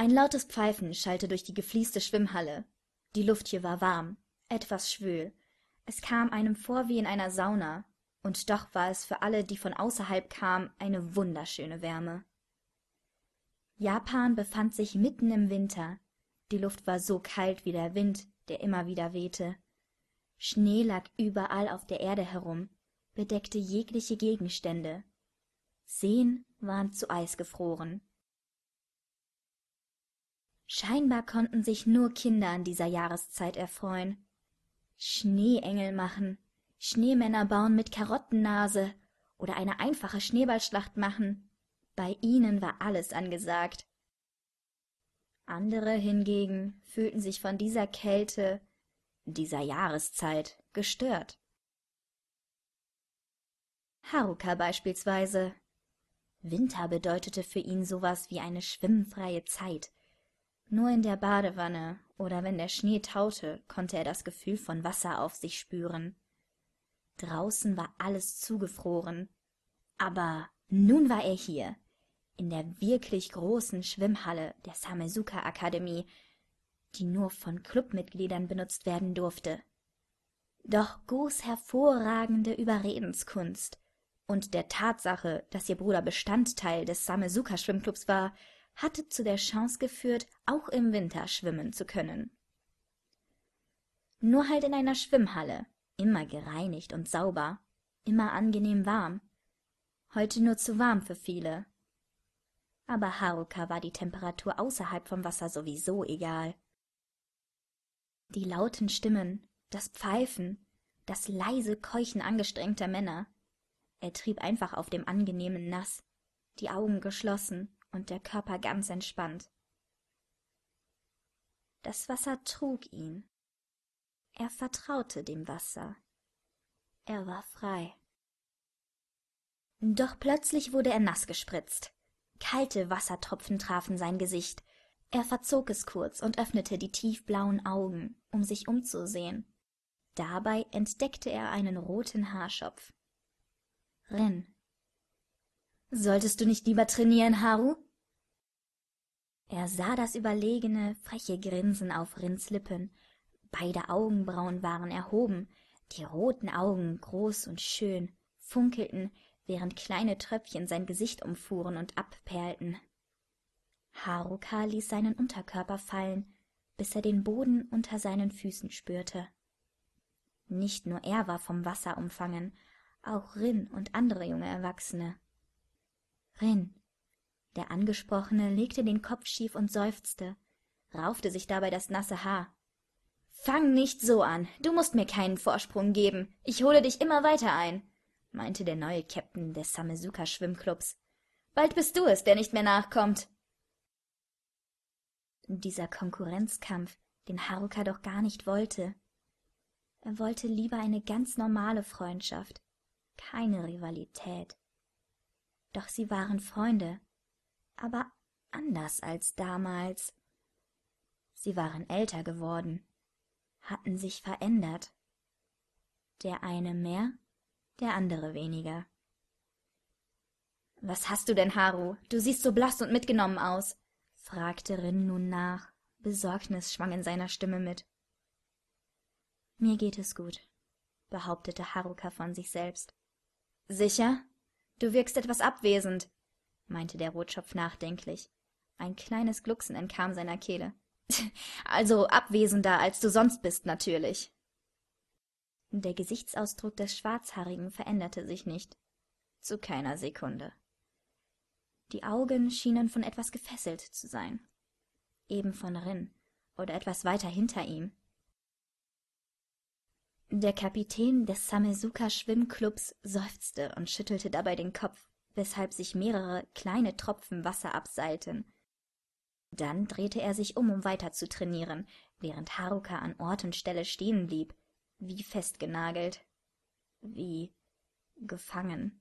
ein lautes pfeifen schallte durch die gefließte schwimmhalle. Die luft hier war warm etwas schwül. Es kam einem vor wie in einer sauna. Und doch war es für alle die von außerhalb kamen eine wunderschöne wärme. Japan befand sich mitten im winter. Die luft war so kalt wie der wind der immer wieder wehte. Schnee lag überall auf der erde herum bedeckte jegliche gegenstände. Seen waren zu eis gefroren scheinbar konnten sich nur kinder an dieser jahreszeit erfreuen. Schneeengel machen. Schneemänner bauen mit karottennase oder eine einfache schneeballschlacht machen. Bei ihnen war alles angesagt. Andere hingegen fühlten sich von dieser kälte dieser jahreszeit gestört. Haruka beispielsweise. Winter bedeutete für ihn so was wie eine schwimmfreie zeit nur in der badewanne oder wenn der schnee taute konnte er das gefühl von wasser auf sich spüren. Draußen war alles zugefroren. Aber nun war er hier in der wirklich großen schwimmhalle der samesuka akademie die nur von klubmitgliedern benutzt werden durfte. Doch gus hervorragende überredenskunst und der tatsache dass ihr bruder bestandteil des samesuka schwimmklubs war hatte zu der chance geführt auch im winter schwimmen zu können. Nur halt in einer schwimmhalle immer gereinigt und sauber immer angenehm warm heute nur zu warm für viele. Aber haruka war die temperatur außerhalb vom wasser sowieso egal. Die lauten stimmen das pfeifen das leise keuchen angestrengter männer. Er trieb einfach auf dem angenehmen nass die augen geschlossen und der körper ganz entspannt. Das wasser trug ihn. Er vertraute dem wasser. Er war frei. Doch plötzlich wurde er nass gespritzt. Kalte wassertropfen trafen sein gesicht. Er verzog es kurz und öffnete die tiefblauen augen um sich umzusehen. Dabei entdeckte er einen roten haarschopf. Rin solltest du nicht lieber trainieren haru? Er sah das überlegene freche grinsen auf rins lippen. Beide augenbrauen waren erhoben die roten augen groß und schön funkelten während kleine tröpfchen sein gesicht umfuhren und abperlten. Haruka ließ seinen unterkörper fallen bis er den boden unter seinen füßen spürte. Nicht nur er war vom wasser umfangen auch rin und andere junge erwachsene rin. Der angesprochene legte den kopf schief und seufzte raufte sich dabei das nasse haar. Fang nicht so an. Du musst mir keinen vorsprung geben. Ich hole dich immer weiter ein meinte der neue kapitän des samesuka schwimmklubs bald bist du es der nicht mehr nachkommt. Dieser konkurrenzkampf den haruka doch gar nicht wollte. Er wollte lieber eine ganz normale freundschaft keine rivalität doch sie waren freunde. Aber anders als damals. Sie waren älter geworden hatten sich verändert. Der eine mehr der andere weniger. Was hast du denn haru? Du siehst so blass und mitgenommen aus fragte rin nun nach besorgnis schwang in seiner stimme mit. Mir geht es gut behauptete haruka von sich selbst. Sicher du wirkst etwas abwesend meinte der rotschopf nachdenklich. Ein kleines glucksen entkam seiner kehle. Also abwesender als du sonst bist natürlich. Der gesichtsausdruck des schwarzhaarigen veränderte sich nicht. Zu keiner sekunde. Die augen schienen von etwas gefesselt zu sein. Eben von rin oder etwas weiter hinter ihm der kapitän des samesuka schwimmklubs seufzte und schüttelte dabei den kopf weshalb sich mehrere kleine tropfen wasser abseilten. Dann drehte er sich um um weiter zu trainieren während haruka an ort und stelle stehen blieb wie festgenagelt wie gefangen